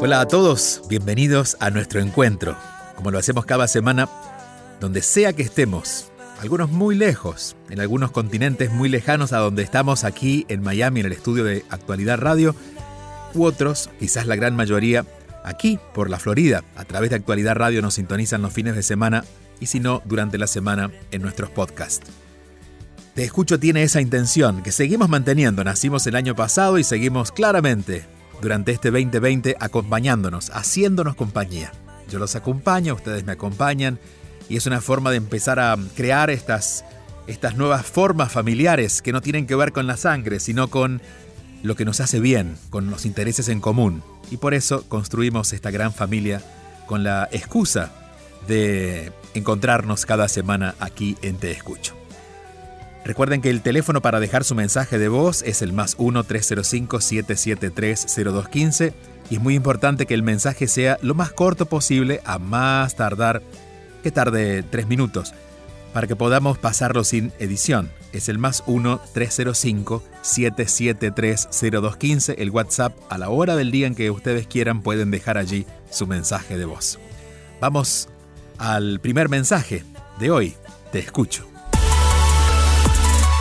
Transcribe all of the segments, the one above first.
Hola a todos, bienvenidos a nuestro encuentro, como lo hacemos cada semana, donde sea que estemos, algunos muy lejos, en algunos continentes muy lejanos a donde estamos aquí en Miami, en el estudio de Actualidad Radio, u otros, quizás la gran mayoría, aquí por la Florida, a través de Actualidad Radio nos sintonizan los fines de semana y si no, durante la semana en nuestros podcasts. Te escucho tiene esa intención que seguimos manteniendo, nacimos el año pasado y seguimos claramente durante este 2020 acompañándonos, haciéndonos compañía. Yo los acompaño, ustedes me acompañan y es una forma de empezar a crear estas, estas nuevas formas familiares que no tienen que ver con la sangre, sino con lo que nos hace bien, con los intereses en común. Y por eso construimos esta gran familia con la excusa de encontrarnos cada semana aquí en Te Escucho. Recuerden que el teléfono para dejar su mensaje de voz es el más 1-305-773-0215 y es muy importante que el mensaje sea lo más corto posible a más tardar que tarde tres minutos para que podamos pasarlo sin edición. Es el más 1-305-773-0215, el WhatsApp a la hora del día en que ustedes quieran pueden dejar allí su mensaje de voz. Vamos al primer mensaje de hoy. Te escucho.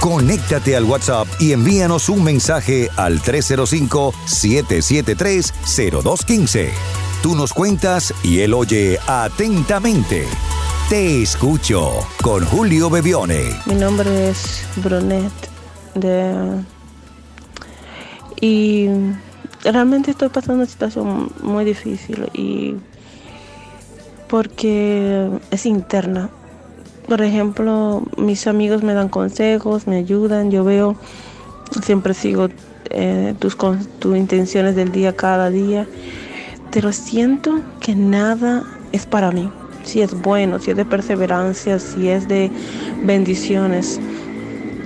Conéctate al WhatsApp y envíanos un mensaje al 305-773-0215. Tú nos cuentas y él oye atentamente. Te escucho con Julio Bebione. Mi nombre es Brunet de... y realmente estoy pasando una situación muy difícil y porque es interna. Por ejemplo, mis amigos me dan consejos, me ayudan, yo veo, siempre sigo eh, tus, tus intenciones del día cada día, pero siento que nada es para mí. Si es bueno, si es de perseverancia, si es de bendiciones,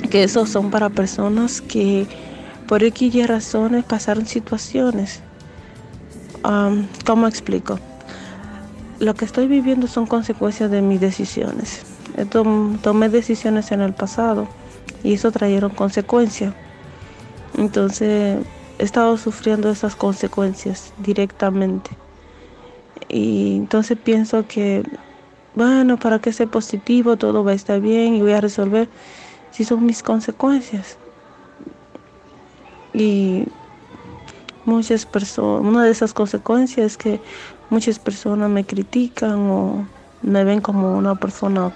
que esos son para personas que por X y razones pasaron situaciones. Um, ¿Cómo explico? Lo que estoy viviendo son consecuencias de mis decisiones. Tomé decisiones en el pasado y eso trajeron consecuencias. Entonces he estado sufriendo esas consecuencias directamente. Y entonces pienso que, bueno, para que sea positivo, todo va a estar bien y voy a resolver si son mis consecuencias. Y muchas personas, una de esas consecuencias es que muchas personas me critican o me ven como una persona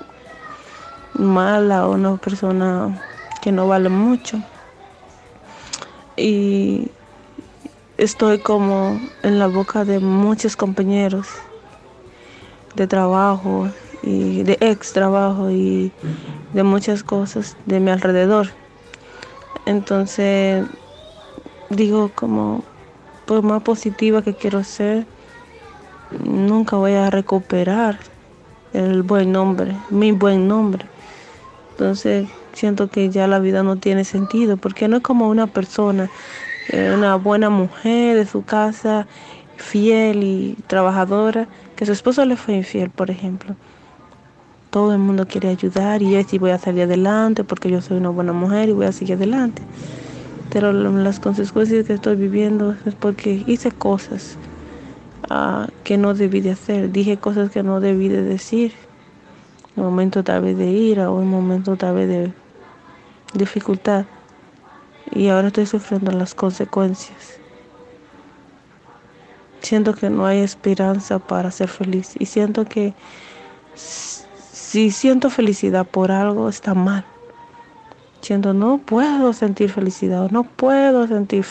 mala o una persona que no vale mucho. Y estoy como en la boca de muchos compañeros de trabajo y de ex trabajo y de muchas cosas de mi alrededor. Entonces digo como por más positiva que quiero ser, nunca voy a recuperar el buen nombre, mi buen nombre. Entonces siento que ya la vida no tiene sentido, porque no es como una persona, eh, una buena mujer de su casa, fiel y trabajadora, que su esposo le fue infiel, por ejemplo. Todo el mundo quiere ayudar y yo sí voy a salir adelante porque yo soy una buena mujer y voy a seguir adelante. Pero las consecuencias que estoy viviendo es porque hice cosas uh, que no debí de hacer, dije cosas que no debí de decir. Un momento tal vez de ira o un momento tal vez de dificultad. Y ahora estoy sufriendo las consecuencias. Siento que no hay esperanza para ser feliz y siento que si siento felicidad por algo está mal. Siento no puedo sentir felicidad, no puedo sentir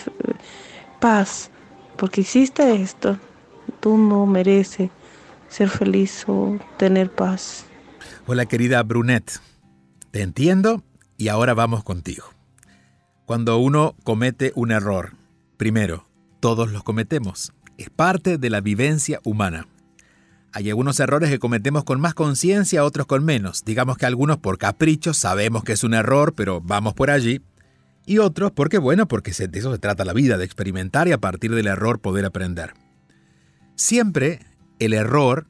paz porque hiciste esto. Tú no mereces ser feliz o tener paz. Hola querida Brunet, te entiendo y ahora vamos contigo. Cuando uno comete un error, Primero, todos los cometemos. Es parte de la vivencia humana. Hay algunos errores que cometemos con más conciencia, otros con menos. Digamos que algunos por capricho sabemos que es un error, pero vamos por allí. Y otros porque, bueno, porque de eso se trata la vida, de experimentar y a partir del error poder aprender. Siempre el error,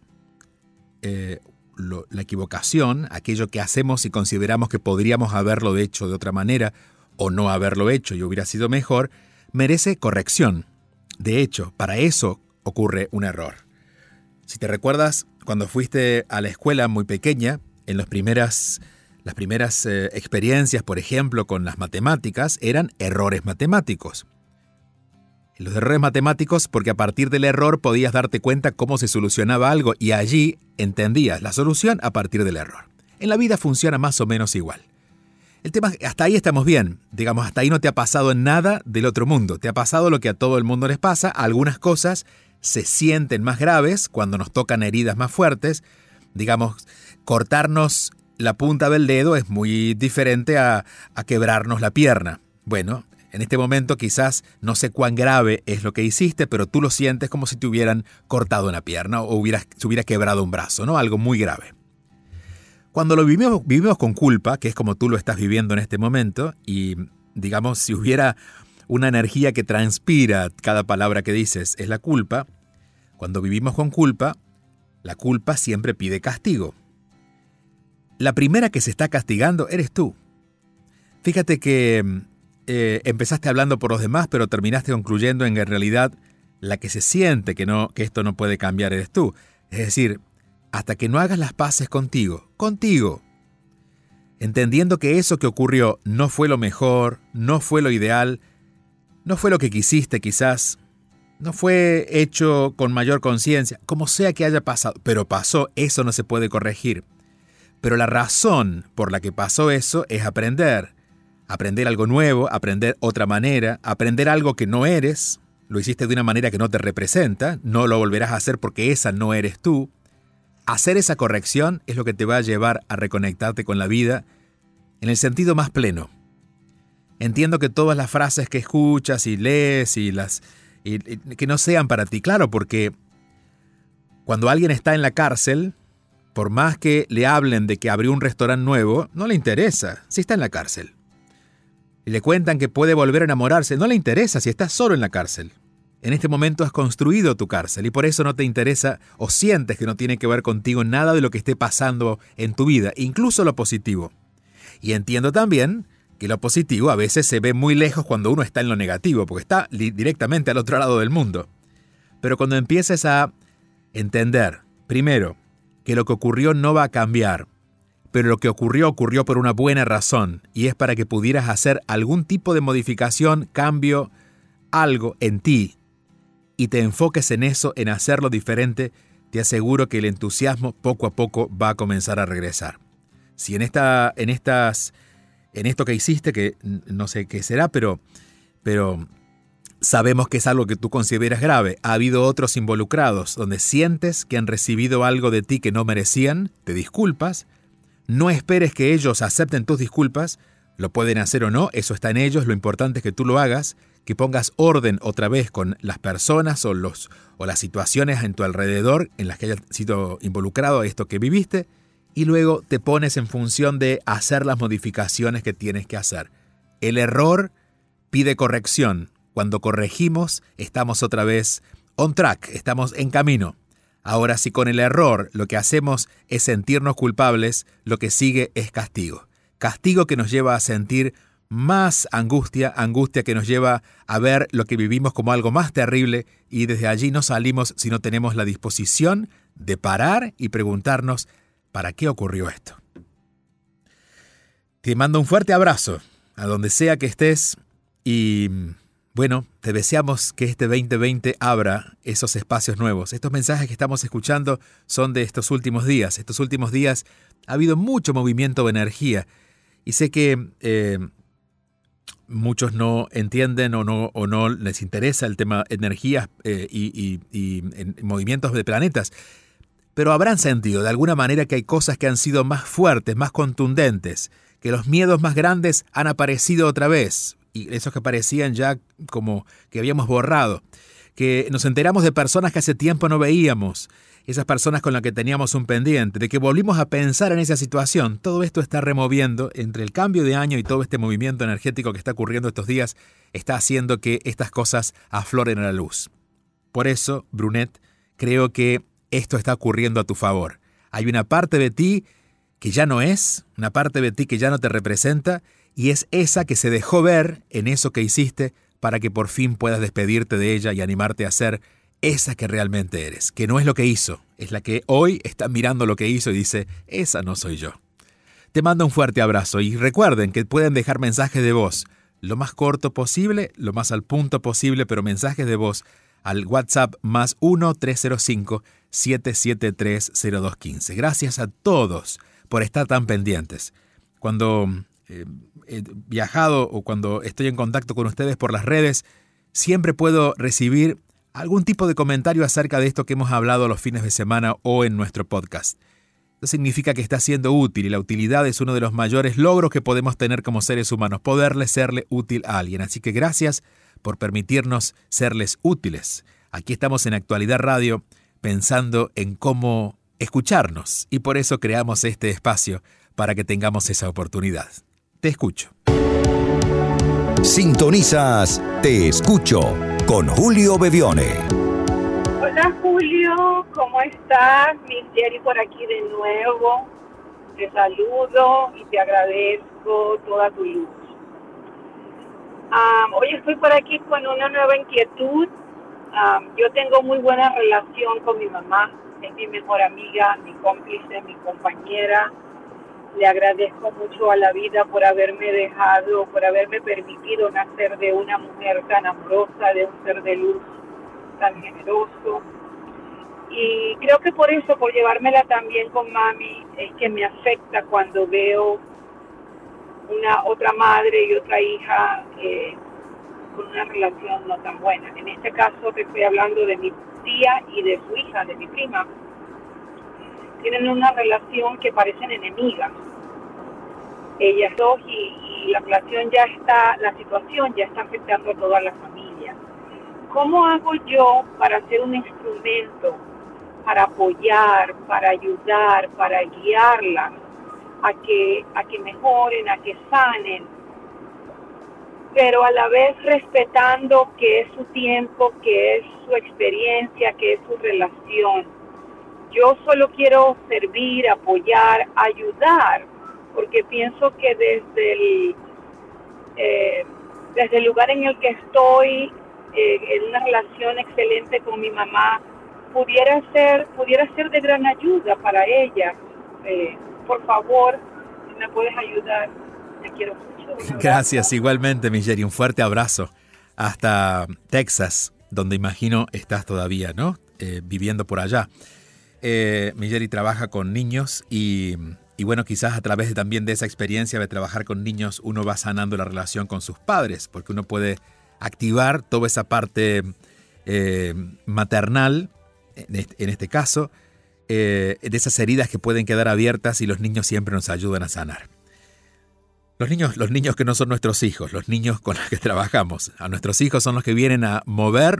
eh, la equivocación, aquello que hacemos y consideramos que podríamos haberlo hecho de otra manera o no haberlo hecho y hubiera sido mejor, merece corrección. De hecho, para eso ocurre un error. Si te recuerdas, cuando fuiste a la escuela muy pequeña, en las primeras, las primeras eh, experiencias, por ejemplo, con las matemáticas, eran errores matemáticos. Los errores matemáticos porque a partir del error podías darte cuenta cómo se solucionaba algo y allí entendías la solución a partir del error. En la vida funciona más o menos igual. El tema, hasta ahí estamos bien. Digamos, hasta ahí no te ha pasado nada del otro mundo. Te ha pasado lo que a todo el mundo les pasa. Algunas cosas se sienten más graves cuando nos tocan heridas más fuertes. Digamos, cortarnos la punta del dedo es muy diferente a, a quebrarnos la pierna. Bueno, en este momento quizás no sé cuán grave es lo que hiciste, pero tú lo sientes como si te hubieran cortado una pierna o hubieras, se hubiera quebrado un brazo, ¿no? Algo muy grave. Cuando lo vivimos, vivimos con culpa, que es como tú lo estás viviendo en este momento, y digamos, si hubiera una energía que transpira cada palabra que dices, es la culpa, cuando vivimos con culpa, la culpa siempre pide castigo. La primera que se está castigando eres tú. Fíjate que eh, empezaste hablando por los demás, pero terminaste concluyendo en que en realidad la que se siente que, no, que esto no puede cambiar eres tú. Es decir, hasta que no hagas las paces contigo, contigo. Entendiendo que eso que ocurrió no fue lo mejor, no fue lo ideal, no fue lo que quisiste quizás, no fue hecho con mayor conciencia, como sea que haya pasado, pero pasó, eso no se puede corregir. Pero la razón por la que pasó eso es aprender. Aprender algo nuevo, aprender otra manera, aprender algo que no eres, lo hiciste de una manera que no te representa, no lo volverás a hacer porque esa no eres tú. Hacer esa corrección es lo que te va a llevar a reconectarte con la vida en el sentido más pleno. Entiendo que todas las frases que escuchas y lees y las que no sean para ti, claro, porque cuando alguien está en la cárcel, por más que le hablen de que abrió un restaurante nuevo, no le interesa si está en la cárcel. Y le cuentan que puede volver a enamorarse, no le interesa si está solo en la cárcel. En este momento has construido tu cárcel y por eso no te interesa o sientes que no tiene que ver contigo nada de lo que esté pasando en tu vida, incluso lo positivo. Y entiendo también que lo positivo a veces se ve muy lejos cuando uno está en lo negativo, porque está directamente al otro lado del mundo. Pero cuando empieces a entender, primero, que lo que ocurrió no va a cambiar, pero lo que ocurrió ocurrió por una buena razón, y es para que pudieras hacer algún tipo de modificación, cambio, algo en ti, y te enfoques en eso, en hacerlo diferente, te aseguro que el entusiasmo poco a poco va a comenzar a regresar. Si en, esta, en, estas, en esto que hiciste, que no sé qué será, pero, pero sabemos que es algo que tú consideras grave, ha habido otros involucrados donde sientes que han recibido algo de ti que no merecían, te disculpas, no esperes que ellos acepten tus disculpas, lo pueden hacer o no, eso está en ellos, lo importante es que tú lo hagas, que pongas orden otra vez con las personas o, los, o las situaciones en tu alrededor en las que hayas sido involucrado esto que viviste, y luego te pones en función de hacer las modificaciones que tienes que hacer. El error pide corrección. Cuando corregimos, estamos otra vez on track, estamos en camino. Ahora, si con el error lo que hacemos es sentirnos culpables, lo que sigue es castigo. Castigo que nos lleva a sentir más angustia, angustia que nos lleva a ver lo que vivimos como algo más terrible y desde allí no salimos si no tenemos la disposición de parar y preguntarnos, ¿para qué ocurrió esto? Te mando un fuerte abrazo a donde sea que estés y bueno, te deseamos que este 2020 abra esos espacios nuevos. Estos mensajes que estamos escuchando son de estos últimos días. Estos últimos días ha habido mucho movimiento de energía y sé que eh, muchos no entienden o no, o no les interesa el tema energías eh, y, movimientos de planetas, pero habrán sentido de alguna manera que hay cosas que han sido más fuertes, más contundentes, que los miedos más grandes han aparecido otra vez y esos que parecían ya como que habíamos borrado, que nos enteramos de personas que hace tiempo no veíamos, esas personas con las que teníamos un pendiente, de que volvimos a pensar en esa situación. Todo esto está removiendo entre el cambio de año y todo este movimiento energético que está ocurriendo estos días, está haciendo que estas cosas afloren a la luz. Por eso, Brunet, creo que esto está ocurriendo a tu favor. Hay una parte de ti que ya no es, una parte de ti que ya no te representa, y es esa que se dejó ver en eso que hiciste para que por fin puedas despedirte de ella y animarte a ser esa que realmente eres, que no es lo que hizo, es la que hoy está mirando lo que hizo y dice, esa no soy yo. Te mando un fuerte abrazo y recuerden que pueden dejar mensajes de voz, lo más corto posible, lo más al punto posible, pero mensajes de voz al WhatsApp más 1-305-773-0215. Gracias a todos por estar tan pendientes. Cuando eh, he viajado o cuando estoy en contacto con ustedes por las redes, siempre puedo recibir algún tipo de comentario acerca de esto que hemos hablado los fines de semana o en nuestro podcast. Esto significa que está siendo útil y la utilidad es uno de los mayores logros que podemos tener como seres humanos, poderle serle útil a alguien. Así que gracias por permitirnos serles útiles. Aquí estamos en Actualidad Radio pensando en cómo escucharnos y por eso creamos este espacio para que tengamos esa oportunidad. Te escucho. Sintonizas Te escucho con Julio Bevione. Hola Julio, ¿cómo estás? Mi Jerry por aquí de nuevo. Te saludo y te agradezco toda tu luz. hoy estoy por aquí con una nueva inquietud. yo tengo muy buena relación con mi mamá, es mi mejor amiga, mi cómplice, mi compañera le agradezco mucho a la vida por haberme dejado, por haberme permitido nacer de una mujer tan amorosa, de un ser de luz tan generoso. Y creo que por eso, por llevármela también con mami, es que me afecta cuando veo una otra madre y otra hija eh, con una relación no tan buena. En este caso te estoy hablando de mi tía y de su hija, de mi prima tienen una relación que parecen enemigas. Ellas dos y, la relación ya está, la situación ya está afectando a toda la familia. ¿Cómo hago yo para ser un instrumento, para apoyar, para ayudar, para guiarlas a que, a que mejoren, a que sanen, pero a la vez respetando que es su tiempo, que es su experiencia, que es su relación? Yo solo quiero servir, apoyar, ayudar, porque pienso que desde el, eh, desde el lugar en el que estoy, eh, en una relación excelente con mi mamá, pudiera ser, pudiera ser de gran ayuda para ella. Eh, por favor, si me puedes ayudar, te quiero. Gracias, igualmente, Jerry, Un fuerte abrazo hasta Texas, donde imagino estás todavía, ¿no? viviendo por allá. Eh, trabaja con niños y, bueno, quizás a través también de esa experiencia de trabajar con niños uno va sanando la relación con sus padres, porque uno puede activar toda esa parte eh, maternal, en este, caso, eh, de esas heridas que pueden quedar abiertas y los niños siempre nos ayudan a sanar. Los niños, los niños que no son nuestros hijos, los niños con los que trabajamos. A nuestros hijos son los que vienen a mover,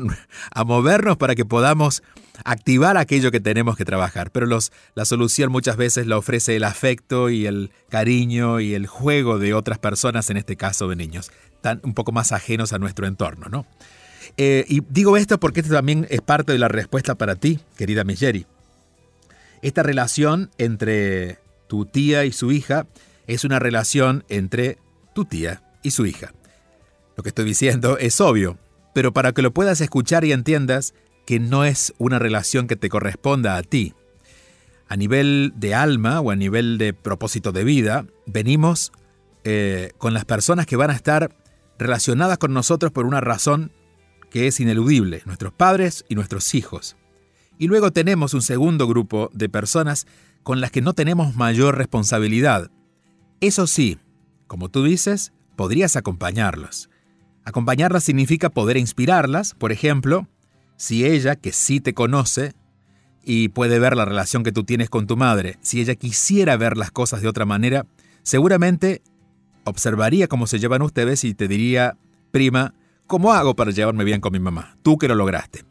a movernos para que podamos activar aquello que tenemos que trabajar. Pero los, la solución muchas veces la ofrece el afecto y el cariño y el juego de otras personas, en este caso de niños, tan un poco más ajenos a nuestro entorno, ¿no? Eh, y digo esto porque esto también es parte de la respuesta para ti, querida Migeri. Esta relación entre tu tía y su hija es una relación entre tu tía y su hija. Lo que estoy diciendo es obvio, pero para que lo puedas escuchar y entiendas que no es una relación que te corresponda a ti. A nivel de alma o a nivel de propósito de vida, venimos eh, con las personas que van a estar relacionadas con nosotros por una razón que es ineludible, nuestros padres y nuestros hijos. Y luego tenemos un segundo grupo de personas con las que no tenemos mayor responsabilidad, eso sí, como tú dices, podrías acompañarlos. Acompañarlas significa poder inspirarlas, por ejemplo, si ella, que sí te conoce y puede ver la relación que tú tienes con tu madre, si ella quisiera ver las cosas de otra manera, seguramente observaría cómo se llevan ustedes y te diría prima, ¿cómo hago para llevarme bien con mi mamá? Tú que lo lograste.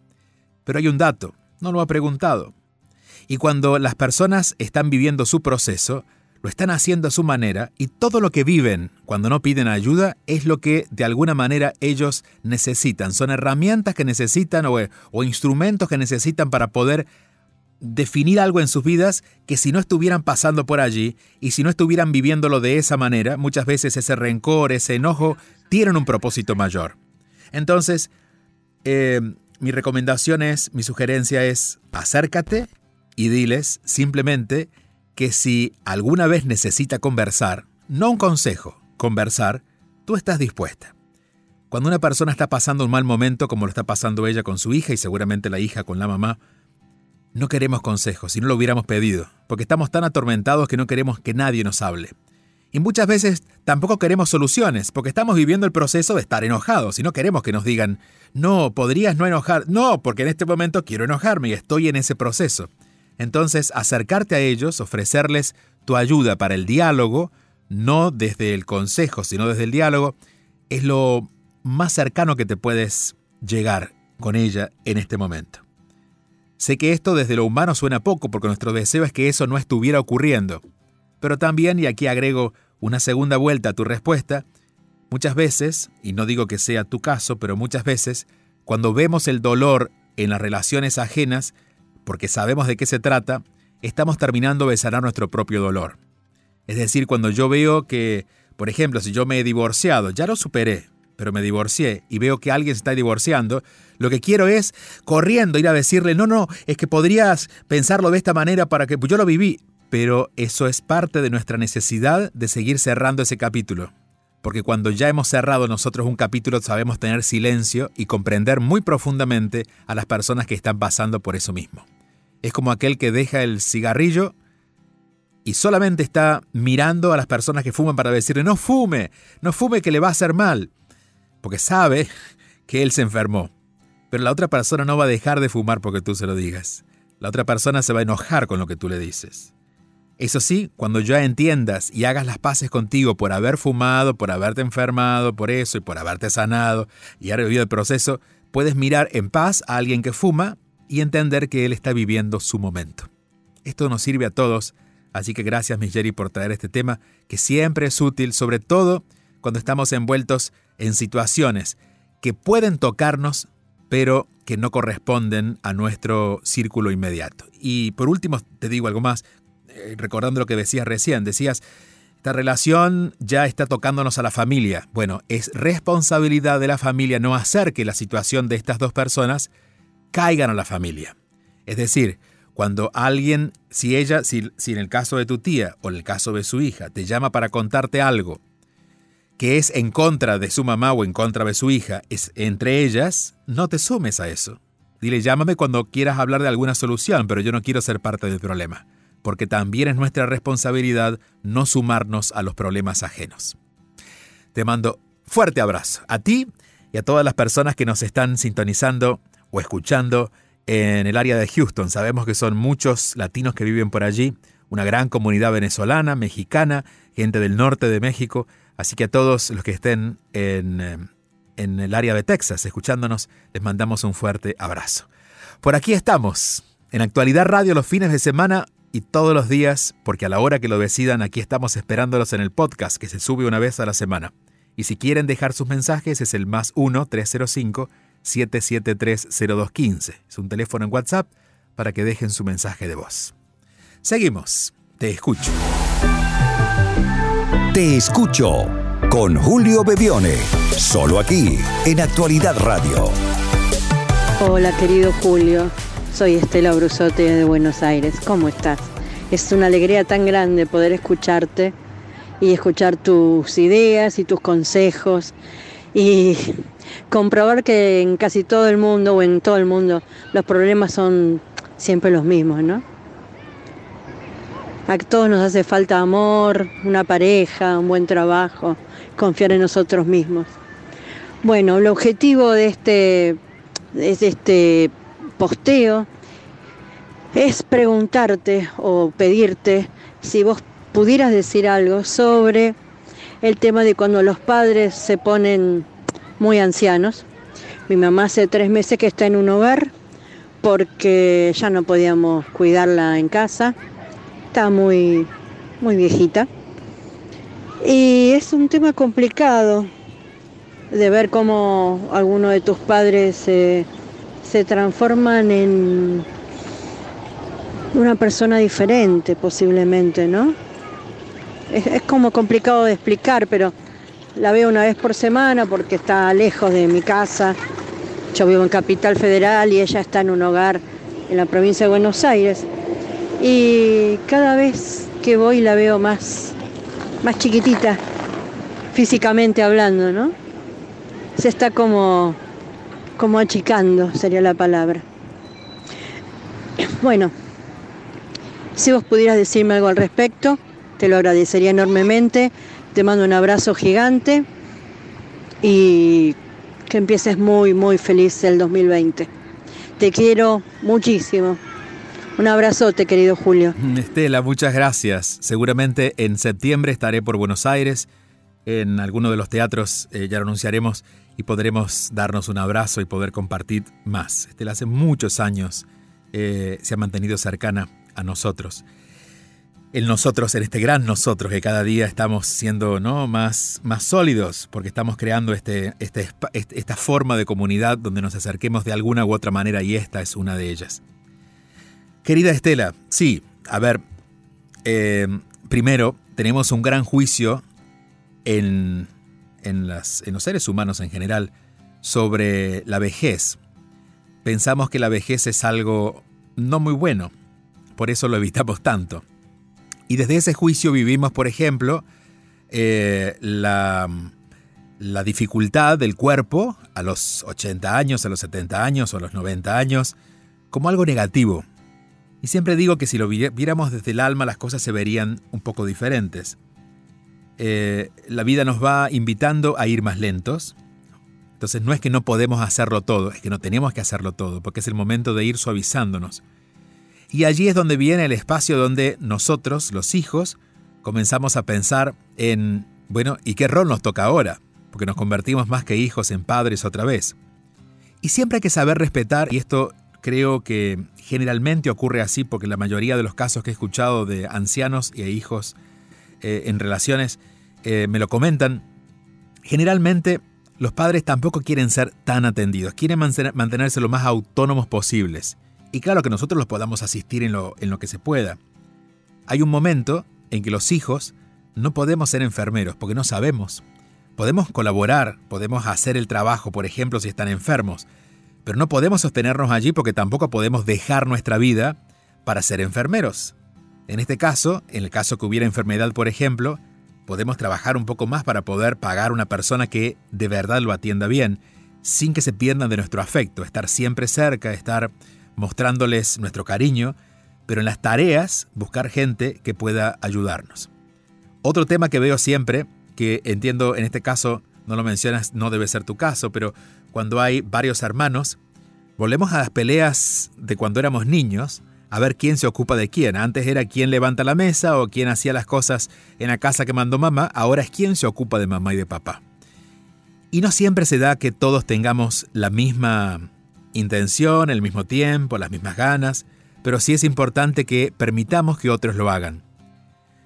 Pero hay un dato, no lo ha preguntado. Y cuando las personas están viviendo su proceso, lo están haciendo a su manera y todo lo que viven cuando no piden ayuda es lo que de alguna manera ellos necesitan. Son herramientas que necesitan o, instrumentos que necesitan para poder definir algo en sus vidas que si no estuvieran pasando por allí y si no estuvieran viviéndolo de esa manera, muchas veces ese rencor, ese enojo, tienen un propósito mayor. Entonces, eh, mi recomendación es, mi sugerencia es, acércate y diles simplemente que si alguna vez necesita conversar, no un consejo, conversar, tú estás dispuesta. Cuando una persona está pasando un mal momento como lo está pasando ella con su hija y seguramente la hija con la mamá, no queremos consejos, si no lo hubiéramos pedido, porque estamos tan atormentados que no queremos que nadie nos hable. Y muchas veces tampoco queremos soluciones, porque estamos viviendo el proceso de estar enojados y no queremos que nos digan, no, podrías no enojar, no, porque en este momento quiero enojarme y estoy en ese proceso. Entonces, acercarte a ellos, ofrecerles tu ayuda para el diálogo, no desde el consejo, sino desde el diálogo, es lo más cercano que te puedes llegar con ella en este momento. Sé que esto desde lo humano suena poco porque nuestro deseo es que eso no estuviera ocurriendo. Pero también, y aquí agrego una segunda vuelta a tu respuesta, muchas veces, y no digo que sea tu caso, pero muchas veces, cuando vemos el dolor en las relaciones ajenas, porque sabemos de qué se trata, estamos terminando de sanar nuestro propio dolor. Es decir, cuando yo veo que, por ejemplo, si yo me he divorciado, ya lo superé, pero me divorcié y veo que alguien se está divorciando, lo que quiero es corriendo ir a decirle, no, no, es que podrías pensarlo de esta manera para que pues yo lo viví. Pero eso es parte de nuestra necesidad de seguir cerrando ese capítulo. Porque cuando ya hemos cerrado nosotros un capítulo sabemos tener silencio y comprender muy profundamente a las personas que están pasando por eso mismo. Es como aquel que deja el cigarrillo y solamente está mirando a las personas que fuman para decirle, no fume, no fume que le va a hacer mal porque sabe que él se enfermó. Pero la otra persona no va a dejar de fumar porque tú se lo digas. La otra persona se va a enojar con lo que tú le dices. Eso sí, cuando ya entiendas y hagas las paces contigo por haber fumado, por haberte enfermado, por eso y por haberte sanado y haber vivido el proceso, puedes mirar en paz a alguien que fuma y entender que él está viviendo su momento. Esto nos sirve a todos, así que gracias Miss Jerry por traer este tema que siempre es útil, sobre todo cuando estamos envueltos en situaciones que pueden tocarnos, pero que no corresponden a nuestro círculo inmediato. Y por último, te digo algo más, eh, recordando lo que decías recién, decías, esta relación ya está tocándonos a la familia. Bueno, es responsabilidad de la familia no hacer que la situación de estas dos personas caigan a la familia. Es decir, cuando alguien, si ella, si, en el caso de tu tía o en el caso de su hija, te llama para contarte algo que es en contra de su mamá o en contra de su hija, es entre ellas, no te sumes a eso. Dile, llámame cuando quieras hablar de alguna solución, pero yo no quiero ser parte del problema, porque también es nuestra responsabilidad no sumarnos a los problemas ajenos. Te mando fuerte abrazo a ti y a todas las personas que nos están sintonizando o escuchando en el área de Houston. Sabemos que son muchos latinos que viven por allí, una gran comunidad venezolana, mexicana, gente del norte de México, Así que a todos los que estén en, eh, en el área de Texas escuchándonos, les mandamos un fuerte abrazo. Por aquí estamos, en Actualidad Radio los fines de semana y todos los días, porque a la hora que lo decidan, aquí estamos esperándolos en el podcast que se sube una vez a la semana. Y si quieren dejar sus mensajes es el más 1-305-773-0215. Es un teléfono en WhatsApp para que dejen su mensaje de voz. Seguimos. Te escucho. Te escucho con Julio Bebione, solo aquí en Actualidad Radio. Hola querido Julio, soy Estela Brusote de Buenos Aires, ¿cómo estás? Es una alegría tan grande poder escucharte y escuchar tus ideas y tus consejos y comprobar que en casi todo el mundo o en todo el mundo los problemas son siempre los mismos, ¿no? A todos nos hace falta amor, una pareja, un buen trabajo, confiar en nosotros mismos. Bueno, el objetivo de este, de este posteo es preguntarte o pedirte si vos pudieras decir algo sobre el tema de cuando los padres se ponen muy ancianos. Mi mamá hace tres meses que está en un hogar porque ya no podíamos cuidarla en casa. Está muy, muy viejita. Y es un tema complicado de ver cómo algunos de tus padres se transforman en una persona diferente posiblemente, ¿no? Es, como complicado de explicar, pero la veo una vez por semana porque está lejos de mi casa. Yo vivo en Capital Federal y ella está en un hogar en la provincia de Buenos Aires. Y cada vez que voy la veo más, más chiquitita, físicamente hablando, ¿no? Se está como, como achicando, sería la palabra. Bueno, si vos pudieras decirme algo al respecto, te lo agradecería enormemente. Te mando un abrazo gigante y que empieces muy, muy feliz el 2020. Te quiero muchísimo. Un abrazote, querido Julio. Estela, muchas gracias. Seguramente en septiembre estaré por Buenos Aires. En alguno de los teatros eh, ya lo anunciaremos y podremos darnos un abrazo y poder compartir más. Estela hace muchos años eh, se ha mantenido cercana a nosotros. El nosotros, en este gran nosotros que cada día estamos siendo ¿no? más, más sólidos, porque estamos creando este, este, esta forma de comunidad donde nos acerquemos de alguna u otra manera y esta es una de ellas. Querida Estela, sí, a ver, eh, primero tenemos un gran juicio en, en, las, en los seres humanos en general sobre la vejez. Pensamos que la vejez es algo no muy bueno, por eso lo evitamos tanto. Y desde ese juicio vivimos, por ejemplo, eh, la, dificultad del cuerpo a los 80 años, a los 70 años o a los 90 años, como algo negativo. Y siempre digo que si lo viéramos desde el alma las cosas se verían un poco diferentes. Eh, la vida nos va invitando a ir más lentos. Entonces no es que no podemos hacerlo todo, es que no tenemos que hacerlo todo, porque es el momento de ir suavizándonos. Y allí es donde viene el espacio donde nosotros, los hijos, comenzamos a pensar en, bueno, ¿y qué rol nos toca ahora? Porque nos convertimos más que hijos en padres otra vez. Y siempre hay que saber respetar, y esto creo que generalmente ocurre así porque la mayoría de los casos que he escuchado de ancianos e hijos eh, en relaciones eh, me lo comentan, generalmente los padres tampoco quieren ser tan atendidos, quieren mantenerse lo más autónomos posibles. Y claro que nosotros los podamos asistir en lo, en lo que se pueda. Hay un momento en que los hijos no podemos ser enfermeros porque no sabemos. Podemos colaborar, podemos hacer el trabajo, por ejemplo, si están enfermos, pero no podemos sostenernos allí porque tampoco podemos dejar nuestra vida para ser enfermeros. En este caso, en el caso que hubiera enfermedad, por ejemplo, podemos trabajar un poco más para poder pagar una persona que de verdad lo atienda bien, sin que se pierdan de nuestro afecto, estar siempre cerca, estar mostrándoles nuestro cariño, pero en las tareas buscar gente que pueda ayudarnos. Otro tema que veo siempre, que entiendo en este caso no lo mencionas, no debe ser tu caso, pero cuando hay varios hermanos, volvemos a las peleas de cuando éramos niños, a ver quién se ocupa de quién. Antes era quién levanta la mesa o quién hacía las cosas en la casa que mandó mamá, ahora es quién se ocupa de mamá y de papá. Y no siempre se da que todos tengamos la misma intención, el mismo tiempo, las mismas ganas, pero sí es importante que permitamos que otros lo hagan.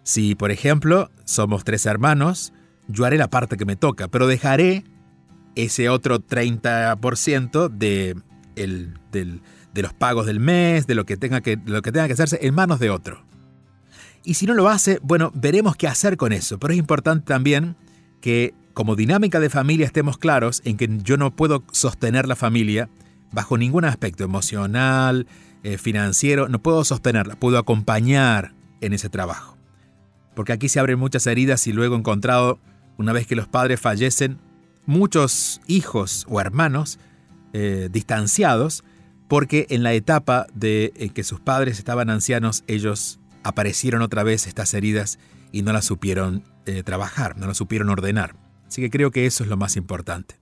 Si, por ejemplo, somos tres hermanos, yo haré la parte que me toca, pero dejaré ese otro 30% de, el, de los pagos del mes, de lo que, tenga que, lo que tenga que hacerse en manos de otro. Y si no lo hace, bueno, veremos qué hacer con eso, pero es importante también que como dinámica de familia estemos claros en que yo no puedo sostener la familia bajo ningún aspecto emocional, eh, financiero, no puedo sostenerla, puedo acompañar en ese trabajo. Porque aquí se abren muchas heridas y luego encontrado, una vez que los padres fallecen, muchos hijos o hermanos eh, distanciados, porque en la etapa de en que sus padres estaban ancianos, ellos aparecieron otra vez estas heridas y no las supieron eh, trabajar, no las supieron ordenar. Así que creo que eso es lo más importante.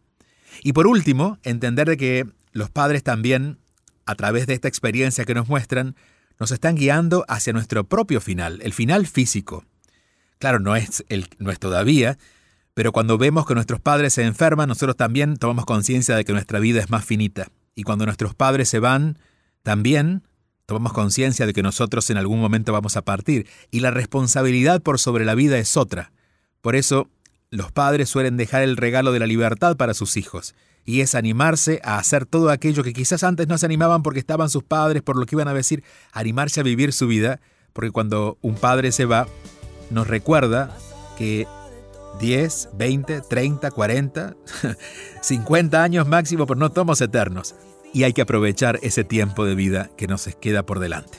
Y por último, entender de que los padres también, a través de esta experiencia que nos muestran, nos están guiando hacia nuestro propio final, el final físico. Claro, no es, el, no es todavía, Pero cuando vemos que nuestros padres se enferman, nosotros también tomamos conciencia de que nuestra vida es más finita. Y cuando nuestros padres se van, también tomamos conciencia de que nosotros en algún momento vamos a partir. Y la responsabilidad por sobre la vida es otra. Por eso, los padres suelen dejar el regalo de la libertad para sus hijos y es animarse a hacer todo aquello que quizás antes no se animaban porque estaban sus padres, por lo que iban a decir, animarse a vivir su vida, porque cuando un padre se va, nos recuerda que 10, 20, 30, 40, 50 años máximo, pero no somos eternos. Y hay que aprovechar ese tiempo de vida que nos queda por delante.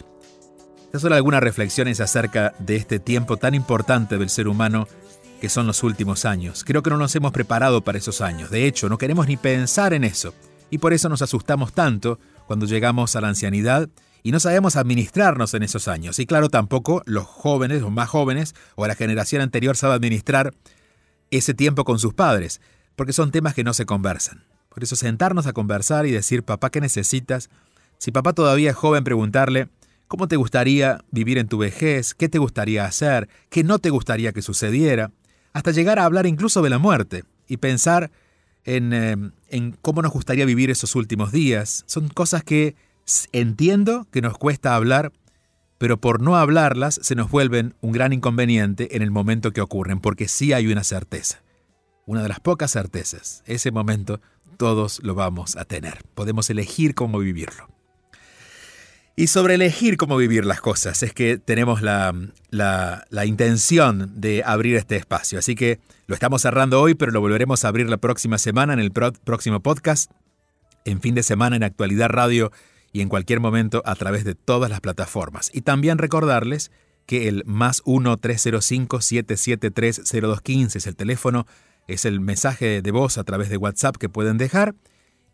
Estas son algunas reflexiones acerca de este tiempo tan importante del ser humano que son los últimos años. Creo que no nos hemos preparado para esos años. De hecho, no queremos ni pensar en eso. Y por eso nos asustamos tanto cuando llegamos a la ancianidad y no sabemos administrarnos en esos años. Y claro, tampoco los jóvenes, los más jóvenes, o la generación anterior sabe administrar ese tiempo con sus padres, porque son temas que no se conversan. Por eso sentarnos a conversar y decir, papá, ¿qué necesitas? Si papá todavía es joven, preguntarle, ¿cómo te gustaría vivir en tu vejez? ¿Qué te gustaría hacer? ¿Qué no te gustaría que sucediera? Hasta llegar a hablar incluso de la muerte y pensar en, eh, en, cómo nos gustaría vivir esos últimos días. Son cosas que entiendo que nos cuesta hablar, pero por no hablarlas se nos vuelven un gran inconveniente en el momento que ocurren, porque sí hay una certeza. Una de las pocas certezas. Ese momento todos lo vamos a tener. Podemos elegir cómo vivirlo. Y sobre elegir cómo vivir las cosas, es que tenemos la, intención de abrir este espacio. Así que lo estamos cerrando hoy, pero lo volveremos a abrir la próxima semana en el próximo podcast, en fin de semana en Actualidad Radio y en cualquier momento a través de todas las plataformas. Y también recordarles que el más 1-305-773-0215 es el teléfono, es el mensaje de voz a través de WhatsApp que pueden dejar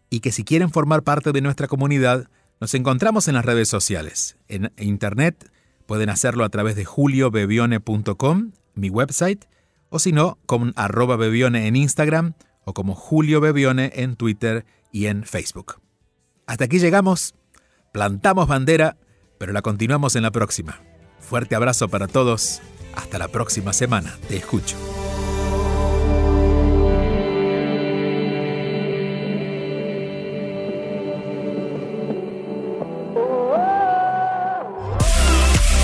y que si quieren formar parte de nuestra comunidad, nos encontramos en las redes sociales. En internet pueden hacerlo a través de juliobebione.com, mi website, o si no, con arroba bebione en Instagram o como Julio Bebione en Twitter y en Facebook. Hasta aquí llegamos, plantamos bandera, pero la continuamos en la próxima. Fuerte abrazo para todos, hasta la próxima semana, te escucho.